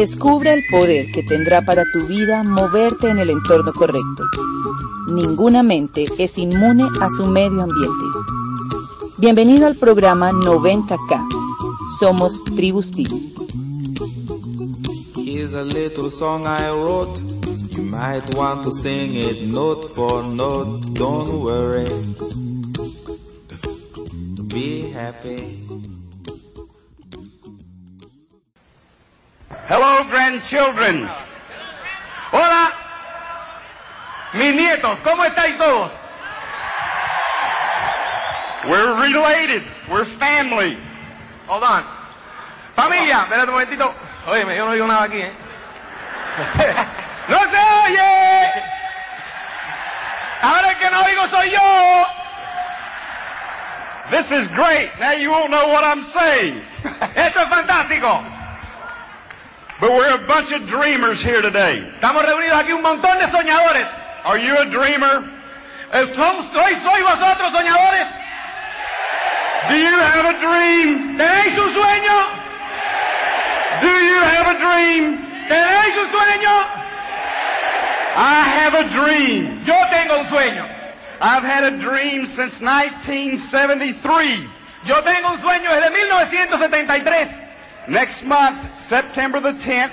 Descubre el poder que tendrá para tu vida moverte en el entorno correcto. Ninguna mente es inmune a su medio ambiente. Bienvenido al programa 90K. Somos Tribus T. A little song I wrote. You might want to sing it note for note. Don't worry. Be happy. Hello, grandchildren. Hola, mis nietos, ¿cómo estáis todos? We're related. We're family. Hold on. Familia, espérate un momentito. Oye, yo no digo nada aquí, ¿eh? ¡No se oye! Ahora el que no oigo soy yo. This is great. Now you won't know what I'm saying. Esto es fantástico. But we're a bunch of dreamers here today. Estamos reunidos aquí un montón de soñadores. Are you a dreamer? Eh, ¿Soy, soy vosotros soñadores? Do you have a dream? ¿Tenéis un sueño? Do you have a dream? ¿Tenéis un sueño? I have a dream. Yo tengo un sueño. I've had a dream since 1973. Yo tengo un sueño desde 1973. Next month, September the 10th,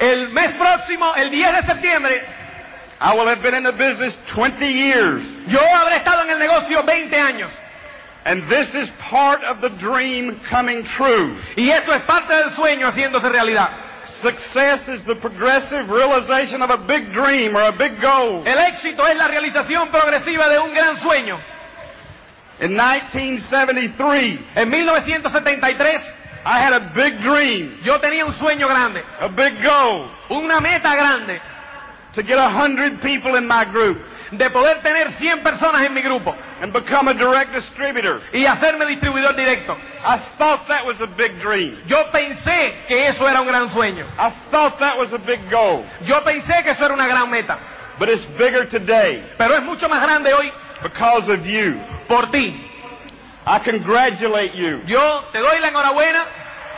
el mes próximo, el 10 de septiembre, I will have been in the business 20 years. Yo habré estado en el negocio 20 años. And this is part of the dream coming true. Y esto es parte del sueño haciéndose realidad. Success is the progressive realization of a big dream or a big goal. El éxito es la realización progresiva de un gran sueño. In 1973, en 1973, I had a big dream. Yo tenía un sueño grande. A big goal. Una meta grande. To get a hundred people in my group. De poder tener 100 personas en mi grupo. And become a direct distributor. Y hacerme distribuidor directo. I thought that was a big dream. Yo pensé que eso era un gran sueño. I thought that was a big goal. Yo pensé que eso era una gran meta. But it's bigger today. Pero es mucho más grande hoy. Because of you. Por ti. I congratulate you. Yo te doy la enhorabuena.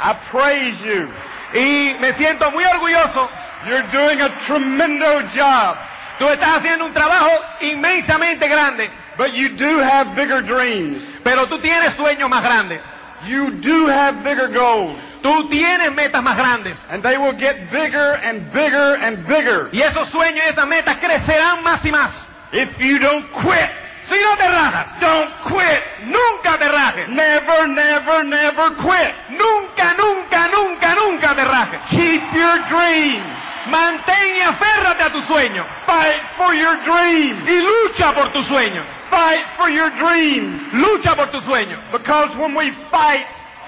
I praise you. Y me siento muy orgulloso. You're doing a tremendous job. Tú estás haciendo un trabajo inmensamente grande. But you do have bigger dreams. Pero tú tienes sueños más grandes. You do have bigger goals. Tú tienes metas más grandes. And they will get bigger and bigger and bigger. Y esos sueños y esas metas crecerán más y más. If you don't quit. Si no te rajas, don't quit. Nunca te rajes. Never, never, never quit. Nunca, nunca, nunca, nunca te rajes. Keep your dream. Mantén y aférrate a tu sueño. Fight for your dream. Y lucha por tu sueño. Fight for your dream. Lucha por tu sueño. Because when we fight,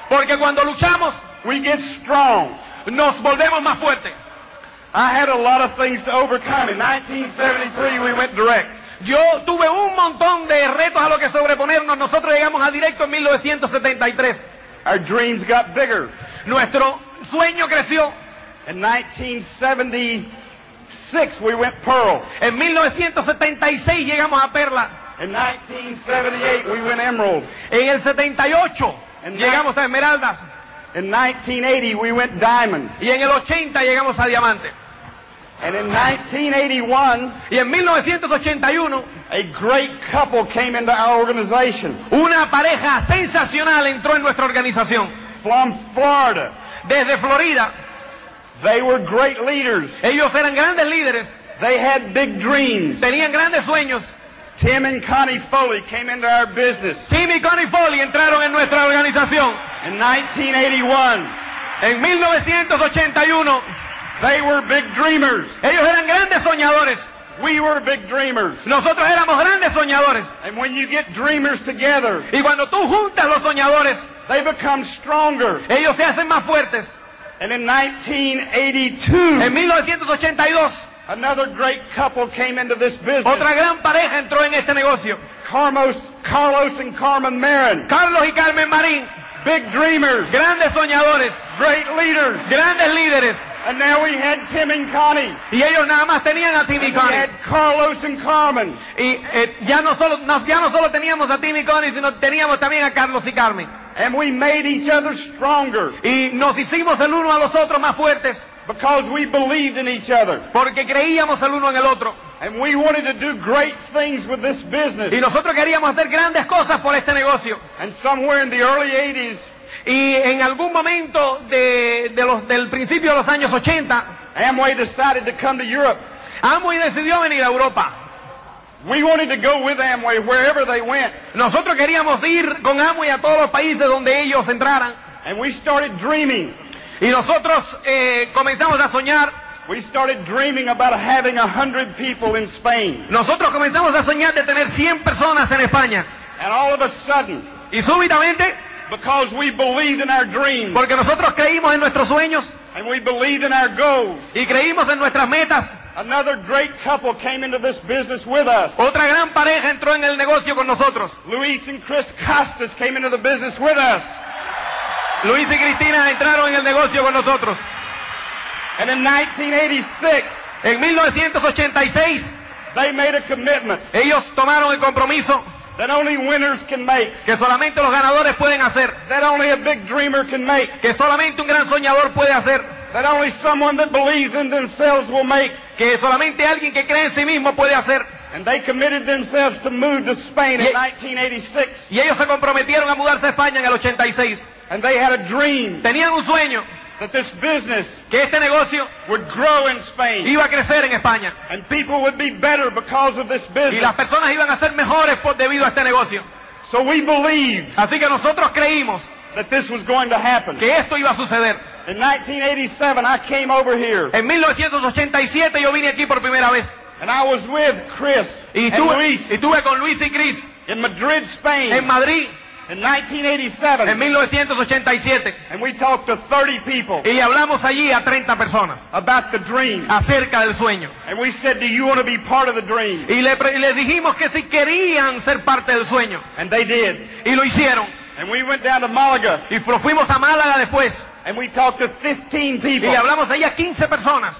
porque cuando luchamos, we get strong. Nos volvemos más fuertes. I had a lot of things to overcome. In 1973, we went direct. Yo tuve un montón de retos a los que sobreponernos. Nosotros llegamos a directo en 1973. Our dreams got bigger. Nuestro sueño creció. In 1976 we went Pearl. En 1976 llegamos a Perla. In 1978 we went Emerald. En el 78 In llegamos a Esmeraldas. In 1980 we went Diamond. Y en el 80 llegamos a Diamante. And in 1981, y en 1981, a great couple came into our organization. Una pareja sensacional entró en nuestra organización. From Florida. Desde Florida. They were great leaders. Ellos eran grandes líderes. They had big dreams. Tenían grandes sueños. Tim and Connie Foley came into our business. Tim y Connie Foley entraron en nuestra organización. In 1981. En 1981. They were big dreamers. Ellos eran grandes soñadores. We were big dreamers. Nosotros éramos grandes soñadores. And when you get dreamers together, y cuando tú juntas los soñadores, they become stronger. Ellos se hacen más fuertes. And in 1982, en 1982, another great couple came into this business. Otra gran pareja entró en este negocio. Carlos, Carlos and Carmen Marin. Carlos y Carmen Marín. Big dreamers. Grandes soñadores. Great leaders. Grandes líderes. And now we had Tim and Connie. Y ellos nada más tenían a Tim y Connie. We had Carlos and Carmen. Y eh, ya, no solo, no, ya no solo teníamos a Tim y Connie, sino teníamos también a Carlos y Carmen. And we made each other stronger. Y nos hicimos el uno a los otros más fuertes. because we believed in each other. porque creíamos el uno en el otro. And we wanted to do great things with this business. Y nosotros queríamos hacer grandes cosas por este negocio. And somewhere in the early 80s, Y en algún momento de, de los, del principio de los años 80, Amway decided to come to Europe. Amway decidió venir a Europa. We wanted to go with Amway wherever they went. Nosotros queríamos ir con Amway a todos los países donde ellos entraran. And we started dreaming. Y nosotros eh, comenzamos a soñar, We started dreaming about having a hundred people in Spain. nosotros comenzamos a soñar de tener 100 personas en España. And all of a sudden, Y súbitamente, because we believed in our dreams porque nosotros creímos en nuestros sueños and we believed in our goals, y creímos en nuestras metas, another great couple came into this business with us. otra gran pareja entró en el negocio con nosotros. Luis and Chris Costas came into the business with us. Luis y Cristina entraron en el negocio con nosotros. And in 1986, En 1986, they made a commitment ellos tomaron el compromiso that only winners can make, que solamente los ganadores pueden hacer, that only a big dreamer can make, que solamente un gran soñador puede hacer, that only someone that believes in themselves will make. que solamente alguien que cree en sí mismo puede hacer. And they committed themselves to move to Spain in 1986. Y ellos se comprometieron a mudarse a España en el 86. And they had a dream Tenían un sueño, that this business que este negocio would grow in Spain. iba a crecer en España. And people would be better because of this Y business. las personas iban a ser mejores por, debido a este negocio. So we believed Así que nosotros creímos that this was going to happen. que esto iba a suceder. In 1987, I came over here En 1987 yo vine aquí por primera vez. and I was with Chris Y and Luis y estuve con Luis y Cris in Madrid, Spain en Madrid in 1987. en 1987. And we talked to 30 people Y le hablamos allí a 30 personas about the dream. acerca del sueño. And we said, do you want to be part of the dream? Y le, dijimos que si querían ser parte del sueño. And they did. Y lo hicieron. And we went down to Malaga Y fuimos a Málaga después. and we talked to 15 people le hablamos allí a 15 personas.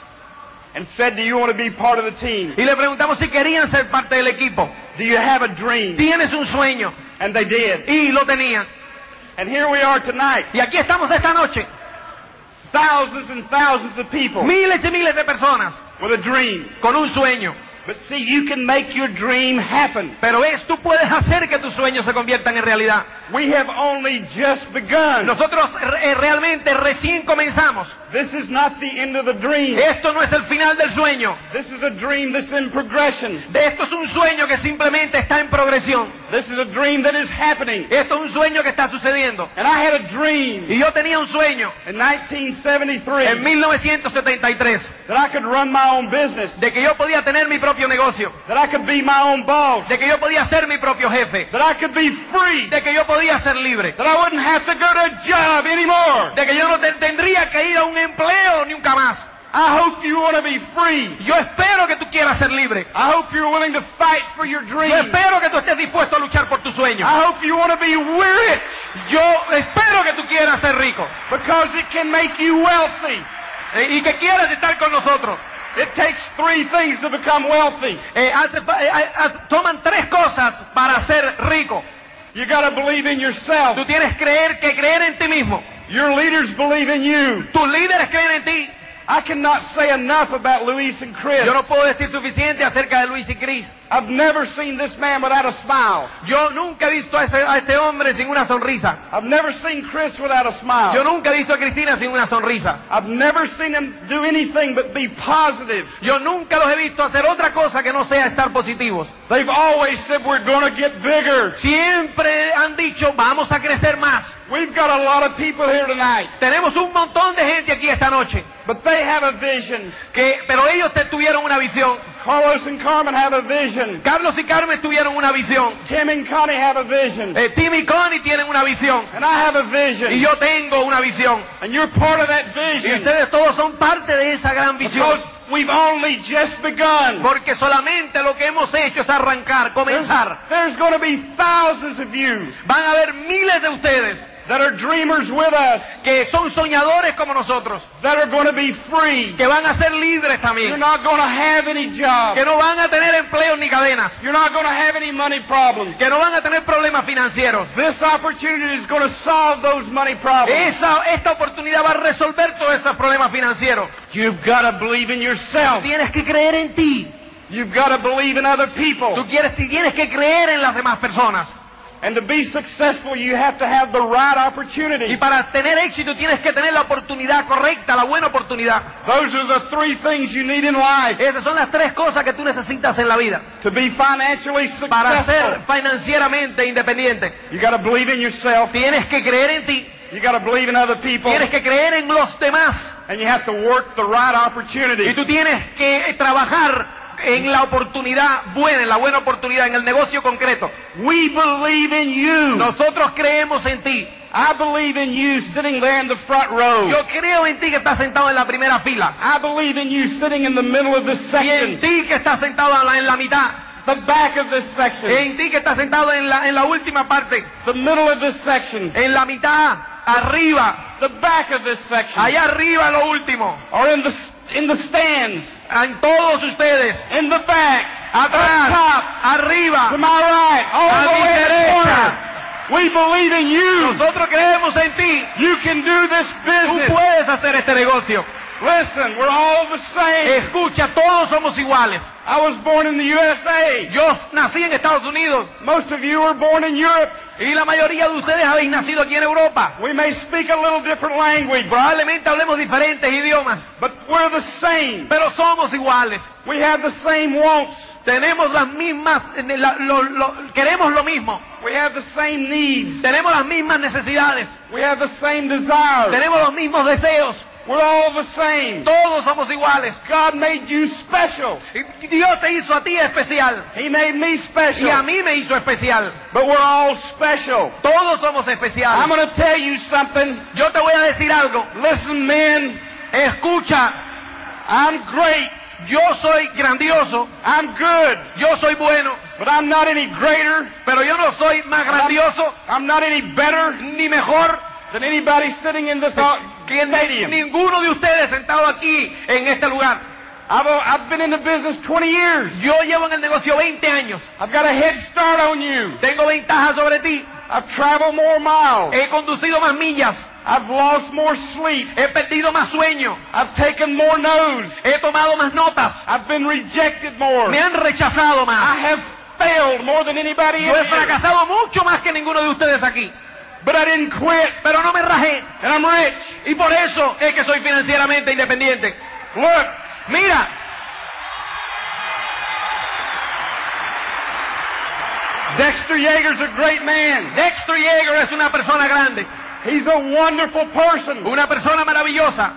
and said, do you want to be part of the team? Y le preguntamos si querían ser parte del equipo. Do you have a dream? ¿Tienes un sueño? And they did. Y lo tenían. And here we are tonight. Y aquí estamos esta noche. Thousands and thousands of people Miles y miles de personas with a dream. con un sueño. But see, you can make your dream happen. Pero ves, tú puedes hacer que tus sueños se conviertan en realidad. We have only just begun. Nosotros eh, realmente recién comenzamos. This is not the end of the dream. Esto no es el final del sueño. This is a dream that's in progression. Esto es un sueño que simplemente está en progresión. This is a dream that is happening. Esto es un sueño que está sucediendo. And I had a dream Y yo tenía un sueño in 1973 en 1973 that I could run my own business, de que yo podía tener mi propio negocio, that I could be my own boss, de que yo podía ser mi propio jefe, that I could be free, de que yo podía ser libre, that I wouldn't have to go to a job anymore. de que yo no te- tendría que ir a un empleo nunca más. I hope you want to be free. Yo espero que tú quieras ser libre. I hope you're willing to fight for your Yo dream. espero que tú estés dispuesto a luchar por tu sueño. I hope you want to be rich Yo espero que tú quieras ser rico because it can make you wealthy. eh, y que quieras estar con nosotros. It takes three things to become wealthy. Eh, hace eh, eh, toman tres cosas para ser rico. You got to believe in yourself. Tú tienes creer que creer en ti mismo. Your leaders believe in you. Tus líderes creen en ti. I cannot say enough about Luis and Chris. Yo no puedo decir suficiente acerca de Luis y Cris. I've never seen this man without a smile. Yo nunca he visto a, ese- a este hombre sin una sonrisa. I've never seen Chris without a smile. Yo nunca he visto a Cristina sin una sonrisa. I've never seen him do anything but be positive. Yo nunca los he visto hacer otra cosa que no sea estar positivos. They've always said we're going to get bigger. Siempre han dicho, vamos a crecer más. We've got a lot of people here tonight, Tenemos un montón de gente aquí esta noche. but they have a vision. Que, pero ellos te tuvieron una visión. Carlos and Carmen have a vision. Carlos y Carmen tuvieron una visión. Tim and Connie have a vision. Eh, Tim y Connie tienen una visión. And I have a Y vision. yo tengo una visión. And you're part of that Y vision. ustedes todos son parte de esa gran visión. Because we've only just begun. Porque solamente lo que hemos hecho es arrancar, There's, comenzar. there's going to be thousands of you Van a haber miles de ustedes that are dreamers with us, que son soñadores como nosotros, that are going to be free. que van a ser libres You're también, not going to have any job. que no van a tener empleos ni cadenas, You're not going to have any money problems. que no van a tener problemas financieros. This opportunity is going to solve those money problems. Esa, esta oportunidad va a resolver todos esos problemas financieros. You've got to believe in yourself. Tienes que creer en ti. You've got to believe in other Tú people. quieres, tienes que creer en las demás personas. And to be successful, you have to have the right Y opportunity. para tener éxito tienes que tener la oportunidad correcta, la buena oportunidad. Those are the three things you need in life Esas son las tres cosas que tú necesitas en la vida to be financially para ser successful. financieramente independiente. You got to believe in yourself. Tienes que creer en ti, You got to believe in other people. tienes que creer en los demás And you have to work the right y opportunity. tú tienes que trabajar en la oportunidad buena, en la buena oportunidad, en el negocio concreto. We believe in you. Nosotros creemos en ti. I believe in you sitting there in the front row. Yo creo en ti que estás sentado en la primera fila. I believe in you sitting in the middle of this Y en section, ti que estás sentado en la, en la mitad. the back of this section, En ti que estás sentado en la, en la última parte. the middle of this section, En la mitad. Arriba. the back of this section, Allá arriba lo último. or in the in the stands, En todos ustedes. in the back, Atrás. top, to Arriba. my right, all A the mi way derecha. We believe in you. Nosotros creemos en ti. You can do this Tú business. puedes hacer este negocio. Listen, we're all the same. Escucha, todos somos iguales. I was born in the USA. Yo nací en Estados Unidos Most of you were born in Europe. y la mayoría de ustedes habéis nacido aquí en Europa. We may speak a little different language, Probablemente hablemos diferentes idiomas, but we're the same. pero somos iguales. We have the same wants. Tenemos las mismas, la- lo- lo- queremos lo mismo. We have the same needs. Tenemos las mismas necesidades. We have the same desires. Tenemos los mismos deseos. We're all the same. Todos somos iguales. God made you special. Dios te hizo a ti especial. He made me Y a special. mí me hizo especial. But we're all special. Todos somos I'm especiales. going to tell you something. Yo te voy a decir algo. Listen, men. Escucha, I'm great. yo soy grandioso, I'm good. yo soy bueno, But I'm not any greater. pero yo no soy más grandioso I'm not any better ni mejor than anybody sitting in this stadium. ninguno de ustedes sentado aquí en este lugar. I've, I've been in the business 20 years. Yo llevo en el negocio 20 años. I've got a head start on you. Tengo ventaja sobre ti. I've traveled more miles. He conducido más millas. I've lost more sleep. He perdido más sueño. I've taken more no's. He tomado más notas. I've been rejected more. Me han rechazado I más. have failed more than anybody Yo he fracasado mucho más que ninguno de ustedes aquí. But I didn't quit. Pero no me rajé. And I'm rich. Y por eso es que soy financieramente independiente. Look, Mira, Dexter Yeager's a great man. Dexter Yeager es una persona grande. He's a wonderful person. Una persona maravillosa.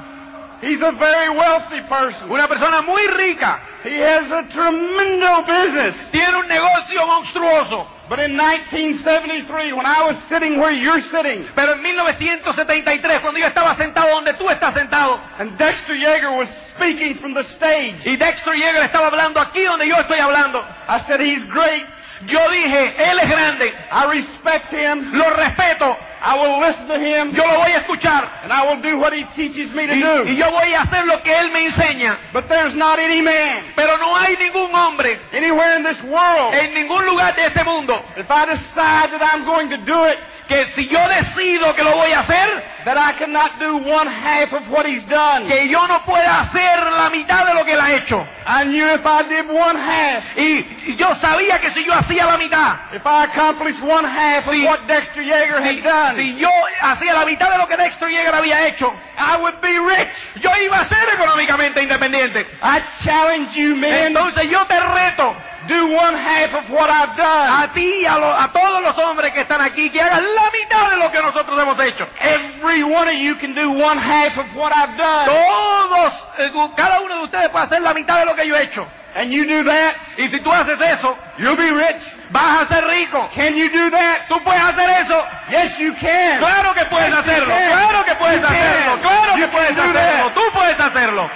He's a very wealthy person. Una persona muy rica. He has a tremendous business. Tiene un negocio monstruoso. But in 1973, when I was sitting where you're sitting, Pero en 1973, cuando yo estaba sentado donde tú estás sentado, and Dexter Yeager was speaking from the stage, y Dexter Yeager estaba hablando aquí donde yo estoy hablando, I said, he's great. yo dije, él es grande, I respect him. lo respeto, I will listen to him. yo lo voy a escuchar, And I will do what he teaches me to y, y do. yo voy a hacer lo que él me enseña. But there's not any man Pero no hay ningún hombre anywhere in this world, en ningún lugar de este mundo if I decide that I'm going to do it, que si yo decido que lo voy a hacer, that I cannot do one half of what he's done. que yo no pueda hacer la mitad de lo que él ha hecho. I knew if I did one half, Y yo sabía que si yo hacía la mitad, if I accomplished one half of Sí. what Dexter Yeager si, had done, si yo hacía la mitad de lo que Dexter Yeager había hecho, I would be rich. yo iba a ser económicamente independiente. I challenge you, men, Entonces yo te reto do one half of what I've done. a ti y a, lo- a todos los hombres que están aquí que hagan la mitad de lo que nosotros hemos hecho. Every one of you can do one half of what I've done. Todos, eh, cada uno de ustedes puede hacer la mitad de lo que yo he hecho. And you do that, Y si tú haces eso, you'll be rich. Vas a ser rico. Can you do that? ¿Tú puedes hacer eso? Yes, you can. Claro que puedes Yes, hacerlo, can. claro que puedes You can. hacerlo, claro You que puedes can hacerlo, that. tú puedes hacerlo.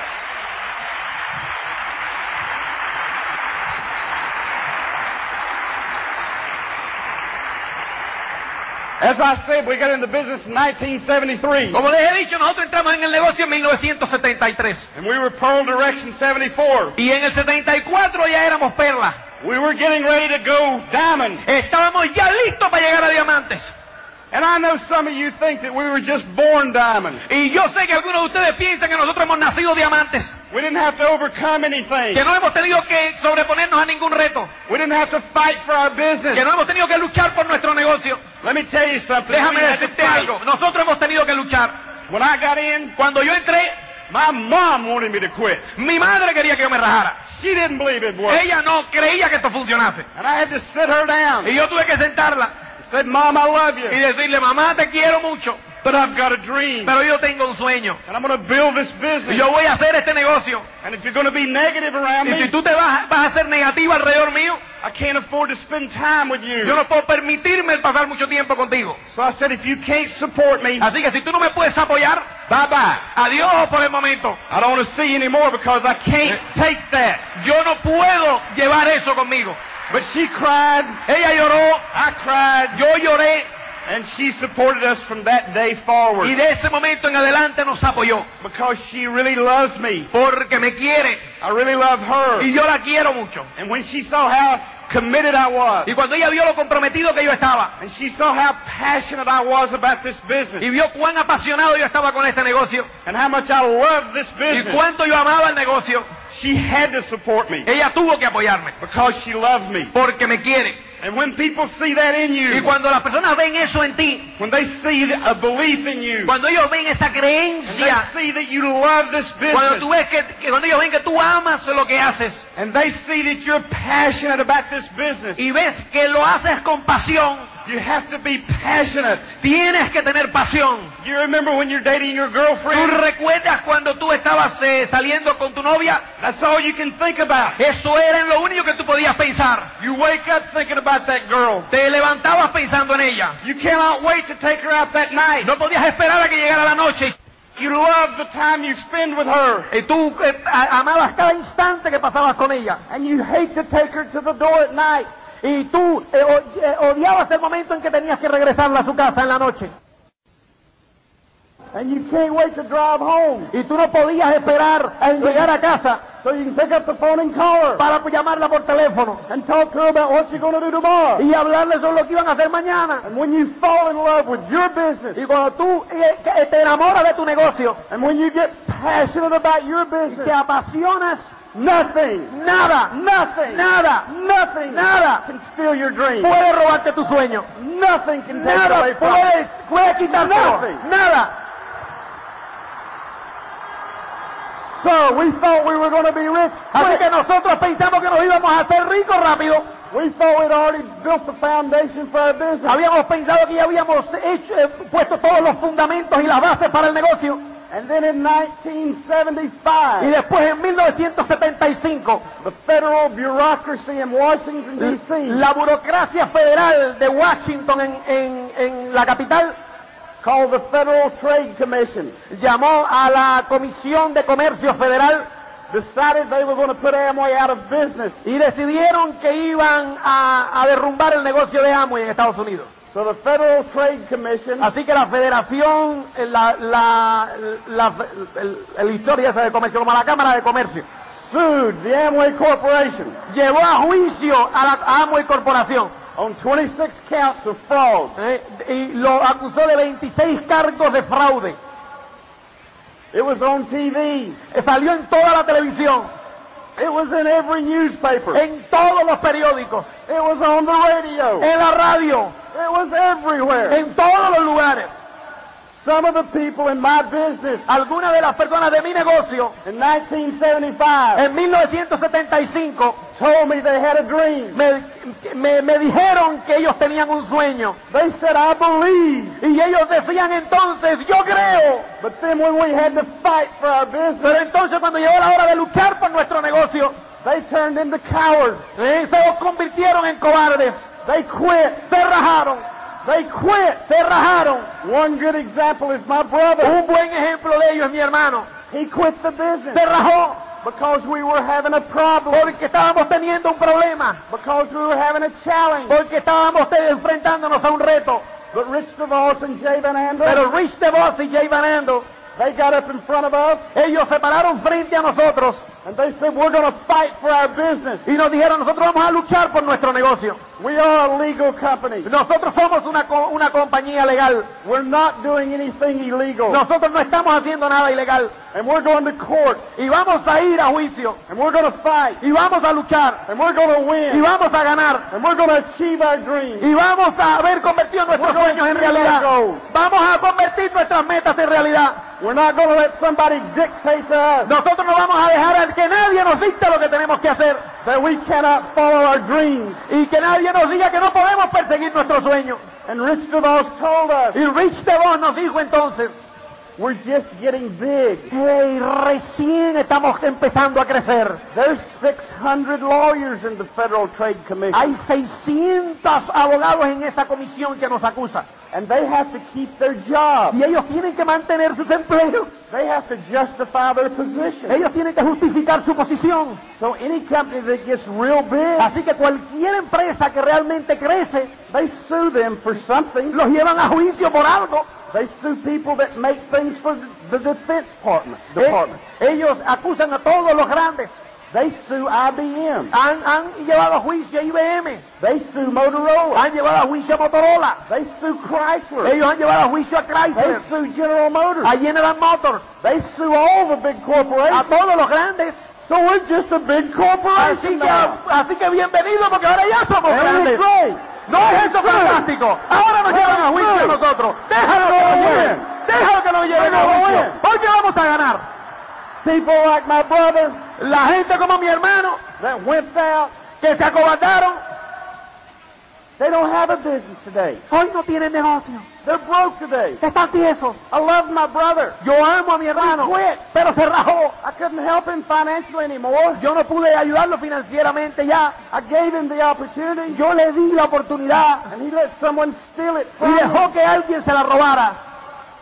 As I said, we got into business in 1973. Como les he dicho, nosotros entramos en el negocio en 1973. And we were Pearl Direction 74. Y en el 74 ya éramos perlas. We were getting ready to go diamond. Estábamos ya listos para llegar a diamantes. And I know some of you think that we were just born diamond. Y yo sé que algunos de ustedes piensan que nosotros hemos nacido diamantes. We didn't have to overcome anything. Que no hemos tenido que sobreponernos a ningún reto. We didn't have to fight for our business. Que no hemos tenido que luchar por nuestro negocio. Let me tell you something. Déjame decirte algo. Nosotros hemos tenido que luchar. When I got in, Cuando yo entré, my mom wanted me to quit. mi madre quería que yo me rajara. She didn't believe it would. Ella no creía que esto funcionase. And I had to sit her down. Y yo tuve que sentarla I said, Mom, I love y you, decirle, mamá, te quiero mucho, but I've got a dream. pero yo tengo un sueño. And I'm going to build this Y business. yo voy a hacer este negocio. And if you're going to be negative around Y si me, tú te vas, vas a ser negativo alrededor mío, I can't afford to spend time with you. yo no puedo permitirme el pasar mucho tiempo contigo. So I said, if you can't support me, Así que si tú no me puedes apoyar, bye bye. adiós por el momento. I don't want to see you anymore because I can't take that. Yo no puedo llevar eso conmigo. But she cried, Ella lloró, I cried, yo lloré and she supported us from that day forward y de ese momento en adelante nos apoyó. because she really loves me. Porque me quiere I really love her. y yo la quiero mucho. And when she saw how committed I was, Y cuando ella vio lo comprometido que yo estaba and she saw how passionate I was about this business, y vio cuán apasionado yo estaba con este negocio and how much I loved this y business, cuánto yo amaba el negocio, she had to support me ella tuvo que apoyarme because she loved me. porque me quiere. And when people see that in Y you, cuando las personas ven eso en ti, when they see a belief in you, cuando ellos ven esa and they creencia, see that you love this cuando tú business, ves que, que cuando ellos ven que tú amas lo que haces and they see that you're passionate about this business, y ves que lo haces con pasión, you have to be passionate. tienes que tener pasión. You remember when you're dating your ¿Tú girlfriend? recuerdas cuando tú estabas eh, saliendo con tu novia? That's all you can think about. Eso era lo único que tú podías pensar. You wake up thinking about that girl. Te levantabas pensando en ella. You cannot wait to take her out that night. No podías esperar a que llegara la noche. You love the time you spend with her. Y tú eh, amabas cada instante que pasabas con ella. And you hate to take her to the door at night. Y tú eh, o- eh, odiabas el momento en que tenías que regresarla a su casa en la noche. And you can't wait to drive home. Y tú no podías esperar a llegar a casa So you can pick up the phone and call her. para llamarla por teléfono And talk to her about what you're going to do tomorrow. y hablarle sobre lo que iban a hacer mañana. And when you fall in love with your business, Y cuando tú eh, que- te enamoras de tu negocio and when you get passionate about your y business, te apasionas, nothing, nada, nothing, nada, nothing nada can steal your dream. puede robarte tu sueño. Nothing can take it away Nada from puede, you. puede quitártelo. Nada. So we thought we were going to be rich. Así que nosotros pensamos que nos íbamos a hacer ricos rápido. We thought we'd already built the foundation for our business. Habíamos pensado que ya habíamos hecho, eh, puesto todos los fundamentos y las bases para el negocio. And then in Y 1975, después en 1975, the federal bureaucracy in Washington, D.C. la burocracia federal de Washington en, en- en la capital called the Federal Trade Commission llamó a la Comisión de Comercio Federal decided they were going to put Amway out of business. y decidieron que iban a, a derrumbar el negocio de Amway en Estados Unidos. So the Federal Trade Commission Así que la federación, eh, la, la, la, el- el historia de comercio, como la Cámara de Comercio, sued the Amway Corporation llevó a juicio a la Amway Corporación on 26 counts of fraud. eh, y lo acusó de 26 cargos de fraude. It was on TV. Eh, Salió en toda la televisión, It was in every newspaper. en todos los periódicos, It was on the radio. en la radio, It was everywhere. en todos los lugares. Some of the people in my business Algunas de las personas de mi negocio in 1975 en 1975 told me they had a dream. me, me- me dijeron que ellos tenían un sueño. They said, I believe. Y ellos decían entonces, yo creo. But then when we had to fight for our business, Pero entonces cuando llegó la hora de luchar por nuestro negocio, they turned into cowards. eh, se convirtieron en cobardes. They quit. Se rajaron, They quit. se rajaron. One good example is my brother. Un buen ejemplo de ellos es mi hermano. He quit the business Se rajó because we were having a problem, porque estábamos teniendo un problema, because we were having a challenge. porque estábamos enfrentándonos a un reto. But Rich DeVos and Jay Van Andel, Pero Rich DeVos y Jay Van Andel, they got up in front of us ellos se pararon frente a nosotros and they said, we're going to fight for our business. y nos dijeron, nosotros vamos a luchar por nuestro negocio. We are a legal company. Nosotros somos una, co- una compañía legal. We're not doing anything illegal. Nosotros no estamos haciendo nada ilegal. And we're going to court. Y vamos a ir a juicio. And we're going to fight. Y vamos a luchar. And we're going to Y win. vamos a ganar. And we're going to achieve our dreams. Y vamos a haber convertido nuestros We're sueños en realidad. Vamos a convertir nuestras metas en realidad. We're not going to let somebody dictate to us Nosotros no vamos a dejar a que nadie nos dicte lo que tenemos que hacer. that we cannot follow our dreams. Y que nadie nos diga que no podemos perseguir nuestros sueños. And Rich DeVos told us, Y Rich DeVos nos dijo entonces, we're just getting big. hey, recién estamos empezando a crecer. There's 600 lawyers in the Federal Trade Commission. Hay 600 abogados en esa comisión que nos acusa. and they have to keep their job. Y ellos tienen que mantener sus empleos. They have to justify their position. Ellos tienen que justificar su posición. So any company that gets real big, Así que cualquier empresa que realmente crece, they sue them for something. los llevan a juicio por algo. They sue people that make things for the Defense Department. Eh, department. ellos acusan a todos los grandes. They sue IBM. Han, han llevado a juicio a IBM. They sue Motorola. Han llevado a juicio a Motorola. They sue Chrysler. Ellos han llevado a juicio a They sue General Motors. A General Motors. They sue all the big A corporations. todos los grandes. So we're just a big Así corporation que, now. así que bienvenido porque ahora ya somos grandes. great? No es eso fantástico. Ahora nos llevan a juicio a nosotros. Déjalo que nos lleven. Déjalo que nos lleven a juicio. Porque vamos a ganar. People like my brother La gente como mi hermano that went out, que se acobardaron, they don't have a business today. hoy no tienen negocio. They're broke today. Están tiesos. I love my brother. Yo amo a mi hermano, He quit. pero se rajó. I couldn't help him financially anymore. Yo no pude ayudarlo financieramente ya. I gave him the opportunity, Yo le di la oportunidad and he let someone steal it y from him. dejó que alguien se la robara.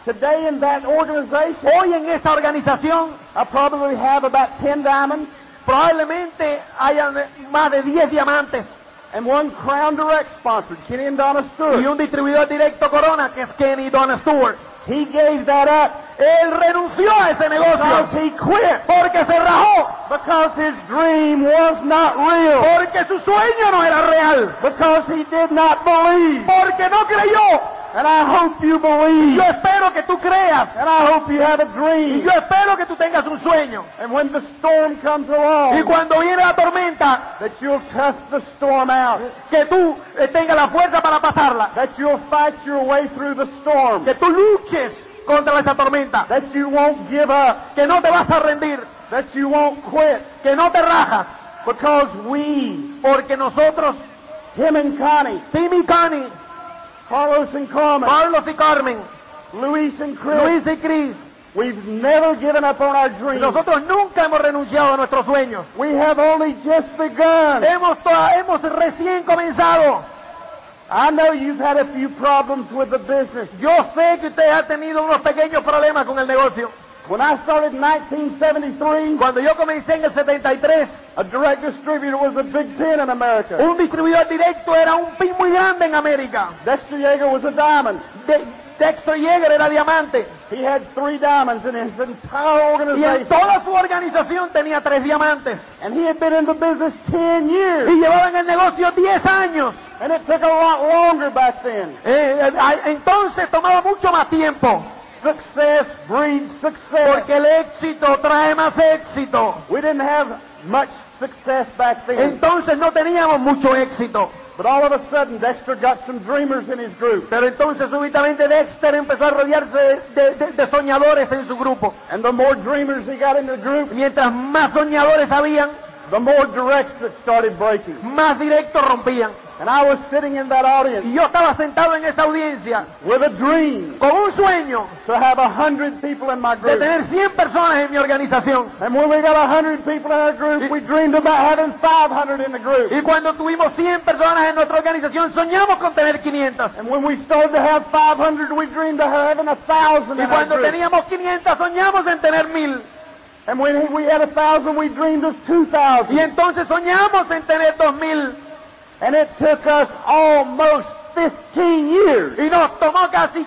Today in that organization, Hoy en esa organización I probably have about 10 diamonds probablemente hayan más de 10 diamantes and one Crown Direct sponsored, Kenny and Donna y Stewart. un distribuidor directo Corona que es Kenny Don Stewart. He gave that up Él renunció a ese because negocio he quit. porque se rajó, Because his dream was not real. porque su sueño no era real, Because he did not believe. porque no creyó. And I hope you Y believe. yo espero que tú creas And I hope you have a y dream. yo espero que tú tengas un sueño And when the storm comes y along, cuando viene la tormenta that you'll cuss the storm out. que tú eh, tengas la fuerza para pasarla, That you'll fight your way through the storm. que tú luches contra esa tormenta, That you won't give up. que no te vas a rendir, That you won't quit. que no te rajas, Because we, porque nosotros, him and Connie, y Connie, Carlos and Carmen, Carlos y Carmen, Luis and Chris, Luis y Cris, we've never given up on our dreams. nosotros nunca hemos renunciado a nuestros sueños. We have only just begun. Hemos recién comenzado. I know you've had a few problems with the business. Yo sé que usted ha tenido unos pequeños problemas con el negocio. When I started in 1973, Cuando yo comencé en el 73, a direct distributor was a big pin in America. un distribuidor directo era un pin muy grande en América. Dexter Yeager was a diamond. De- Dexter Yeager era diamante. He had three diamonds in his entire Y en organization. toda su organización tenía tres diamantes. And he had been in the business 10 years. Y llevaba en el negocio 10 años. And it took a lot longer back then. Eh, eh, entonces tomaba mucho más tiempo. Success breeds success. Porque el éxito trae más éxito. We didn't have much success back then. Entonces no teníamos mucho éxito. But all of a sudden, Dexter got some dreamers in his group. Pero entonces súbitamente Dexter empezó a rodearse de, de- de soñadores en su grupo. And the more dreamers he got in the group, Mientras más soñadores habían, the more directs that started breaking. más directos rompían. And I was sitting in that audience Y yo estaba sentado en esa audiencia with a dream con un sueño to have a hundred people in my de group. tener 100 personas en mi organización. And when we got a hundred people in our group, we dreamed about having 500 in the group. Y cuando tuvimos 100 personas en nuestra organización, soñamos con tener 500. And when we started to have 500, we dreamed of having a thousand Y cuando teníamos 500, soñamos en tener 1000. And when we had a thousand, we dreamed of 2,000. Y entonces soñamos en tener 2000. And it took us almost 15 years Y nos tomó casi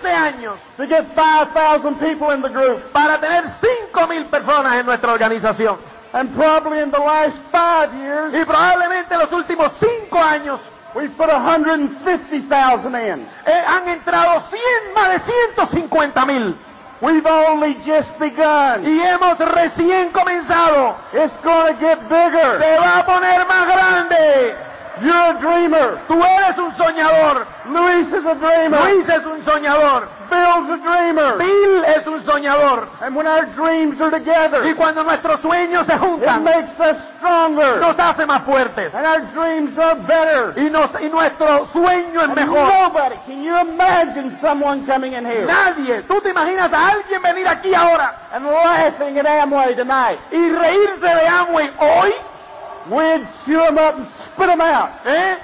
15 años to get 5,000 people in the group. para tener 5.000 personas en nuestra organización. And probably in the last five years, Y probablemente en los últimos 5 años we've put 150,000 in. eh, han entrado 100, más de 150.000. We've only just begun. Y hemos recién comenzado. It's going to get bigger. Se va a poner más grande. You're a dreamer. Tú eres un soñador. Luis is a dreamer. Luis es un soñador. Bill's a dreamer. Bill es un soñador. And when our dreams are Y together, cuando nuestros sueños se it juntan, makes us stronger. nos hace más fuertes. And our dreams are better. Y, nos, y nuestro sueño es And mejor. nobody, can you imagine someone coming in here Nadie, tú te imaginas a alguien venir aquí ahora and laughing at Amway tonight? y reírse de Amway hoy, We'd chew them up and spit them out ¿eh?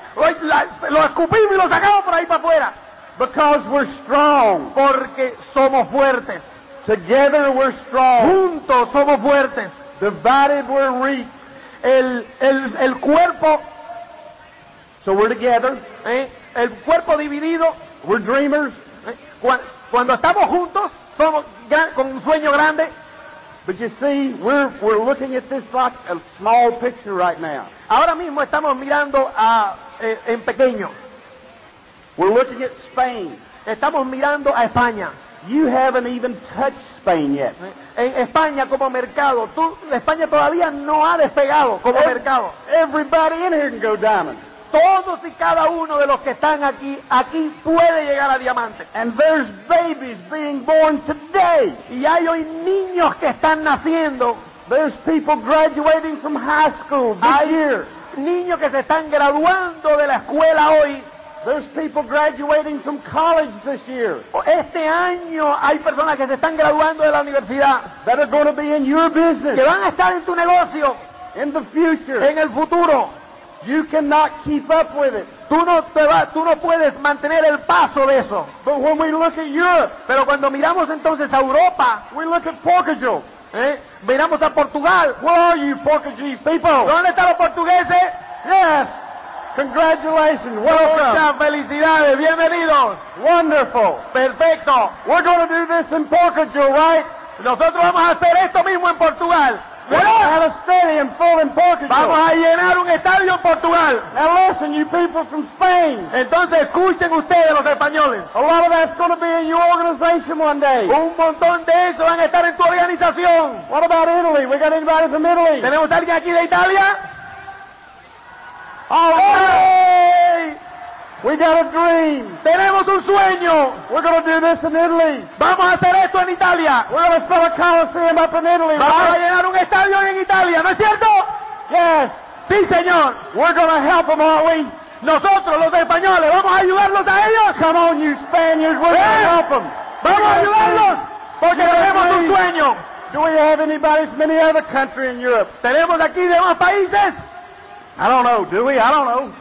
Lo escupimos y lo sacamos por ahí para afuera. because we're strong. Porque somos fuertes. Together we're strong. Juntos somos fuertes. Divided we're weak. El, el, el cuerpo, So we're together. ¿eh? el cuerpo dividido, We're dreamers. ¿eh? Cuan- cuando estamos juntos, somos gran- con un sueño grande. But you see, we're, we're looking at this like a small picture right now. Ahora mismo estamos mirando a, eh, en pequeño. We're looking at Spain. Estamos mirando a España. You haven't even touched Spain yet. En España como mercado. Tú, España todavía no ha despegado como mercado. Everybody in here can go diamond. Todos y cada uno de los que están aquí, aquí puede llegar a diamante. And there's babies being born today. Y hay hoy niños que están naciendo. There's people graduating from high school this Hay year. niños que se están graduando de la escuela hoy. There's people graduating from college this year Este año hay personas que se están graduando de la universidad. that are going to be in your Que business van a estar en tu negocio in the future. en el futuro. You cannot keep up with it. Tú no, te va- tú no puedes mantener el paso de eso. But when we look at Europe, Pero cuando miramos entonces a Europa, we look at Portugal. ¿eh? miramos a Portugal. Where are you, Portuguese people? ¿Dónde están los portugueses? Yes. Congratulations. Welcome. Muchas felicidades, bienvenidos. Wonderful. Perfecto. We're going to do this in Portugal, right? Nosotros vamos a hacer esto mismo en Portugal. We're going to have a stadium full in Portugal. Vamos a llenar un estadio en Portugal. Now listen, you people from Spain. Entonces escuchen ustedes los españoles. A lot of that's going to be in your organization one day. Un montón de eso van a estar en tu organización. What about Italy? We got anybody from Italy? ¿Tenemos a alguien aquí de Italia? All right. We got a dream. Tenemos un sueño. We're going to do this in Italy. Vamos a hacer esto en Italia. We're going to fill a coliseum up in Italy. Vamos a llenar un estadio en Italia, ¿no es cierto? Yes. Sí, señor. We're going to help them, aren't we? Nosotros, los españoles, vamos a ayudarlos a ellos. Come on, you Spaniards. We're going Eh. to help them. Vamos a ayudarlos. Porque tenemos un sueño. Do we have anybody from any other country in Europe? Tenemos aquí demás países. I don't know. Do we? I don't know.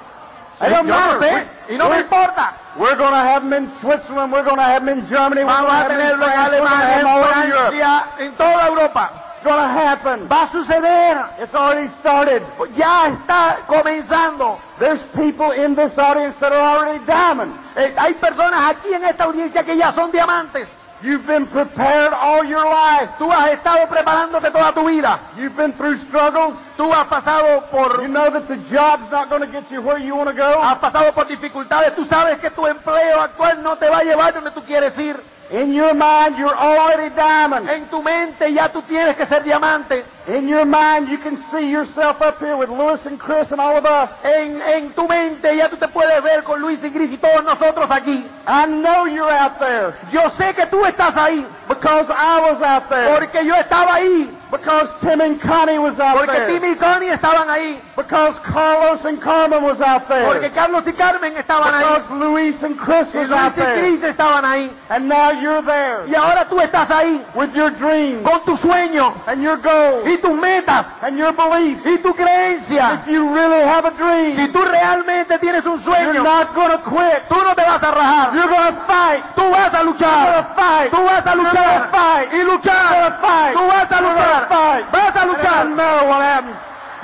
Doesn't no matter. Y no me We're- importa. We're going to have them in Switzerland. We're going to have them in Germany. We're going to have them in France. We're going to have them Europe. En toda Europa. It's going to happen. Va a suceder. It's already started. Ya está comenzando. There's people in this audience that are already diamond. Eh, hay personas aquí en esta audiencia que ya son diamantes. You've been prepared all your life. Tú has estado preparándote toda tu vida. You've been through struggles. Tú has pasado por You know that the job's not going to get you where you want to go. has pasado por dificultades. Tú sabes que tu empleo actual no te va a llevar donde tú quieres ir. In your mind, you're already diamond. En tu mente ya tú tienes que ser diamante. In your mind, you can see yourself up here with Lewis and Chris and all of us. En, en tu mente ya tú te puedes ver con Luis y Gris y todos nosotros aquí. I know you're out there Yo sé que tú estás ahí. because I was out there. Porque yo estaba ahí. Because Tim and Connie was out Porque there. Timmy y Connie estaban ahí. Because Carlos and Carmen was out Porque there. Carlos y Carmen estaban ahí. Because Luis and Chris Y was Luis out y there. Estaban ahí. And now you're there Y ahora tú estás ahí with your dreams con tu sueño and your goals y tus metas and your beliefs. y tu creencia. If you really have a Si dream, tú realmente tienes un you're sueño, not going to quit. tú no te vas a rajar. You're to fight. Tú vas a You're luchar. gonna fight. Tú vas a You're luchar. gonna fight. Y You're luchar. gonna fight. Tú vas a You're luchar. gonna. Vas a luchar. matter what happens.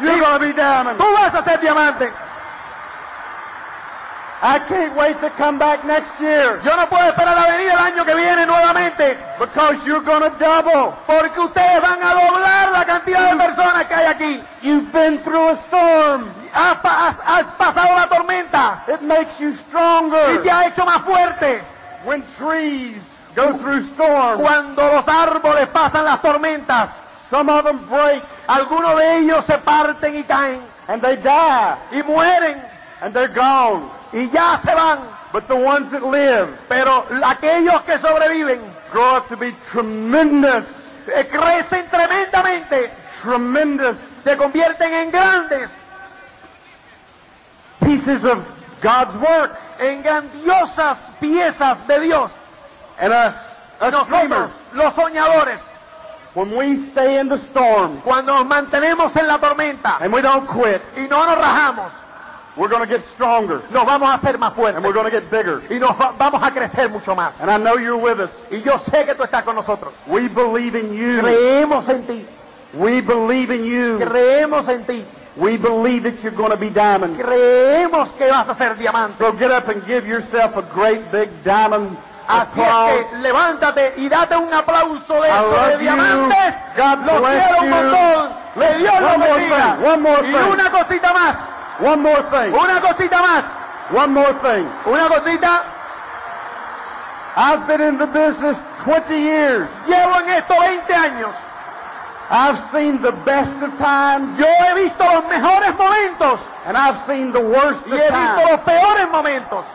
You're going to be diamond. Tú vas a ser diamante. I can't wait to come back next year Yo no puedo esperar a venir el año que viene nuevamente, because you're to double. porque ustedes van a doblar la cantidad de personas que hay aquí. You've been through a storm. Has, has- has pasado la tormenta It makes you y stronger. te ha hecho más fuerte. When trees go through storms, Cuando los árboles pasan las tormentas, some of them break. Algunos de ellos se parten y caen. And they die y mueren. And they're gone. y ya se van. But the ones that live Pero aquellos que sobreviven grow up to be tremendous, eh, crecen tremendamente, tremendous. Se convierten en grandes, pieces of God's work. en grandiosas piezas de Dios. And us, us Nosotros, los soñadores, when we stay in the storm cuando nos mantenemos en la tormenta and we don't quit, y no nos rajamos, we're going to get stronger nos vamos a hacer más and we're going to get bigger. y nos va- vamos a crecer mucho más. And I know you're with us. Y yo sé que tú estás con nosotros. We believe in you. Creemos en ti, We believe in you. creemos en ti, We believe that you're going to be diamond. creemos que vas a ser diamante. So get up and give yourself a great big diamond Así es que levántate y date un aplauso de esto de diamantes. Los quiero un montón. Que Dios One more bendiga. y una cosita más, One more thing. una cosita más, One more thing. una cosita. I've been in the business 20 years. Llevo en esto 20 años. I've seen the best of times Yo he visto los mejores momentos and I've seen the worst y of he visto times. los peores momentos.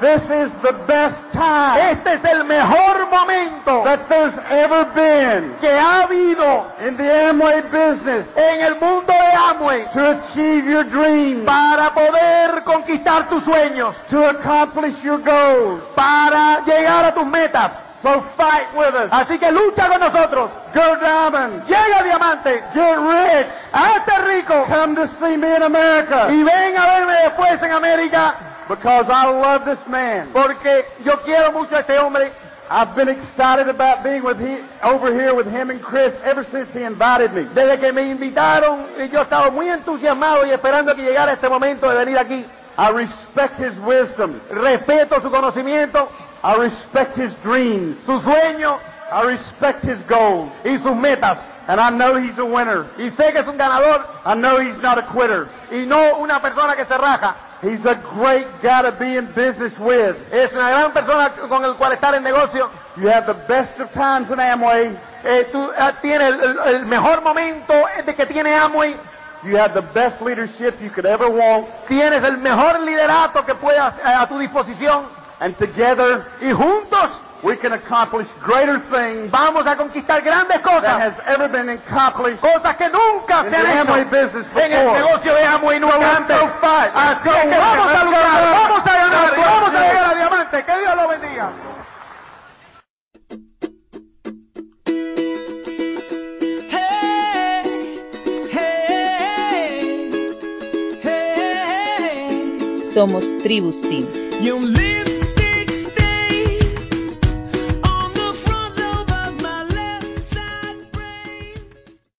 This is the best time Este es el mejor momento that there's ever been que ha habido in the Amway business en el mundo de Amway to achieve your dreams, para poder conquistar tus sueños, to accomplish your goals. para llegar a tus metas. So fight with us. Así que lucha con nosotros. Go diamond. Llega diamante, Get rich. hazte rico Come to see me in America y ven a verme después en América because I love this man. porque yo quiero mucho a este hombre. I've been excited about being with he, over here with him and Chris ever since he invited me. Desde que me invitaron, yo estaba muy entusiasmado y esperando que llegara este momento de venir aquí. I respect his wisdom. Respeto su conocimiento, I respect his dreams. su sueño I respect his goals. y sus metas. And I know he's a winner. Y sé que es un ganador I know he's not a quitter. y no una persona que se raja. He's a great guy to be in business with. Es una gran persona con el cual estar en negocio. You have the best of times in Amway. Eh, tú eh, tienes el, el- el mejor momento de que tiene Amway. You have the best leadership you could ever want. Tienes el mejor liderato que puedas eh, a tu disposición. And together, Y juntos we can accomplish greater things vamos a conquistar grandes that cosas. has ever been accomplished Cosas que nunca in se han hecho business en el negocio de Amway fight. Así que vamos a luchar, vamos a ganar, vamos a llegar a diamante. Que Dios lo bendiga. Somos Tribus Team.